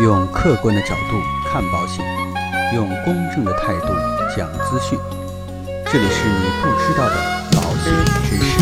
用客观的角度看保险，用公正的态度讲资讯。这里是你不知道的保险知识。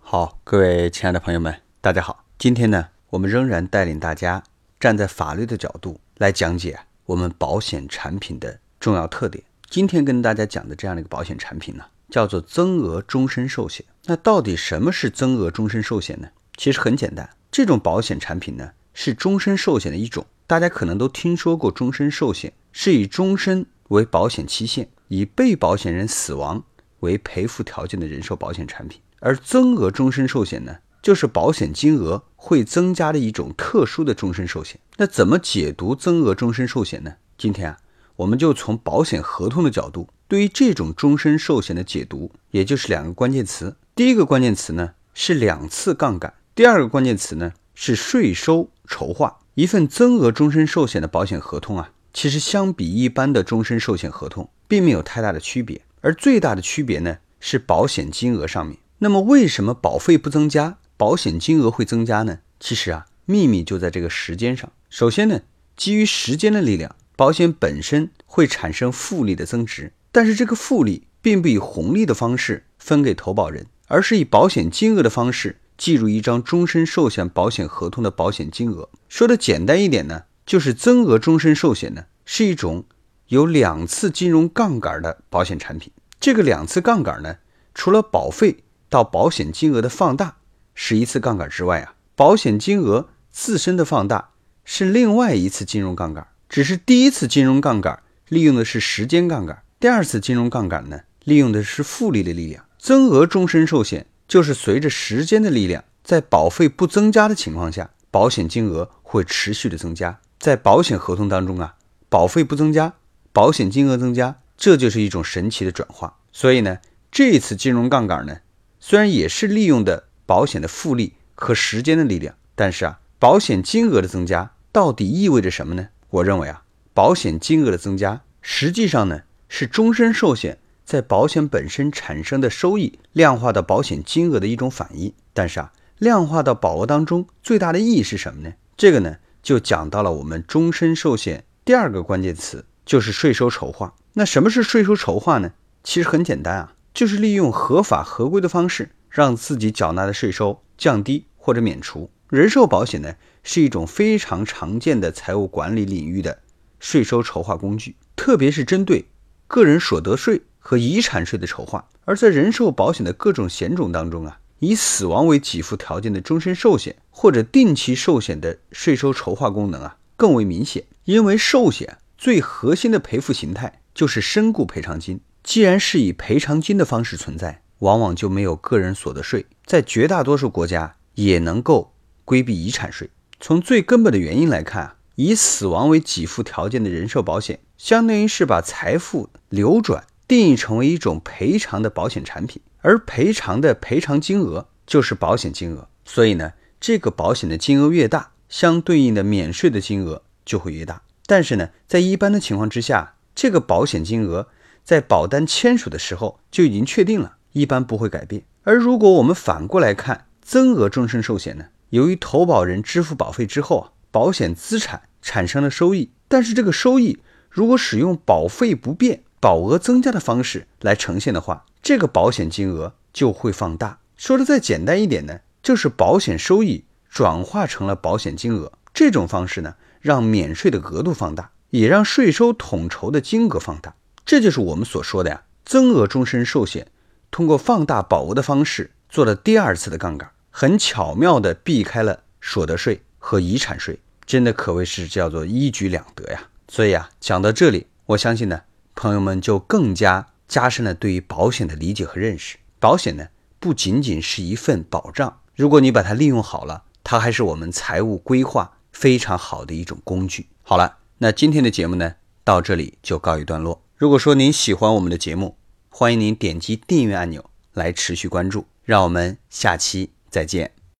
好，各位亲爱的朋友们，大家好。今天呢，我们仍然带领大家站在法律的角度来讲解我们保险产品的重要特点。今天跟大家讲的这样的一个保险产品呢，叫做增额终身寿险。那到底什么是增额终身寿险呢？其实很简单，这种保险产品呢是终身寿险的一种。大家可能都听说过，终身寿险是以终身为保险期限，以被保险人死亡为赔付条件的人寿保险产品。而增额终身寿险呢，就是保险金额会增加的一种特殊的终身寿险。那怎么解读增额终身寿险呢？今天啊，我们就从保险合同的角度，对于这种终身寿险的解读，也就是两个关键词。第一个关键词呢是两次杠杆，第二个关键词呢是税收筹划。一份增额终身寿险的保险合同啊，其实相比一般的终身寿险合同，并没有太大的区别，而最大的区别呢是保险金额上面。那么为什么保费不增加，保险金额会增加呢？其实啊，秘密就在这个时间上。首先呢，基于时间的力量，保险本身会产生复利的增值，但是这个复利并不以红利的方式分给投保人，而是以保险金额的方式计入一张终身寿险保险合同的保险金额。说的简单一点呢，就是增额终身寿险呢是一种有两次金融杠杆的保险产品。这个两次杠杆呢，除了保费。到保险金额的放大是一次杠杆之外啊，保险金额自身的放大是另外一次金融杠杆。只是第一次金融杠杆利用的是时间杠杆，第二次金融杠杆呢，利用的是复利的力量。增额终身寿险就是随着时间的力量，在保费不增加的情况下，保险金额会持续的增加。在保险合同当中啊，保费不增加，保险金额增加，这就是一种神奇的转化。所以呢，这次金融杠杆呢。虽然也是利用的保险的复利和时间的力量，但是啊，保险金额的增加到底意味着什么呢？我认为啊，保险金额的增加实际上呢是终身寿险在保险本身产生的收益量化到保险金额的一种反应。但是啊，量化到保额当中最大的意义是什么呢？这个呢就讲到了我们终身寿险第二个关键词，就是税收筹划。那什么是税收筹划呢？其实很简单啊。就是利用合法合规的方式，让自己缴纳的税收降低或者免除。人寿保险呢，是一种非常常见的财务管理领域的税收筹划工具，特别是针对个人所得税和遗产税的筹划。而在人寿保险的各种险种当中啊，以死亡为给付条件的终身寿险或者定期寿险的税收筹划功能啊更为明显，因为寿险最核心的赔付形态就是身故赔偿金。既然是以赔偿金的方式存在，往往就没有个人所得税，在绝大多数国家也能够规避遗产税。从最根本的原因来看啊，以死亡为给付条件的人寿保险，相当于是把财富流转定义成为一种赔偿的保险产品，而赔偿的赔偿金额就是保险金额。所以呢，这个保险的金额越大，相对应的免税的金额就会越大。但是呢，在一般的情况之下，这个保险金额。在保单签署的时候就已经确定了，一般不会改变。而如果我们反过来看增额终身寿险呢？由于投保人支付保费之后啊，保险资产产生了收益，但是这个收益如果使用保费不变、保额增加的方式来呈现的话，这个保险金额就会放大。说的再简单一点呢，就是保险收益转化成了保险金额。这种方式呢，让免税的额度放大，也让税收统筹的金额放大。这就是我们所说的呀，增额终身寿险通过放大保额的方式做了第二次的杠杆，很巧妙地避开了所得税和遗产税，真的可谓是叫做一举两得呀。所以啊，讲到这里，我相信呢，朋友们就更加加深了对于保险的理解和认识。保险呢，不仅仅是一份保障，如果你把它利用好了，它还是我们财务规划非常好的一种工具。好了，那今天的节目呢，到这里就告一段落。如果说您喜欢我们的节目，欢迎您点击订阅按钮来持续关注。让我们下期再见。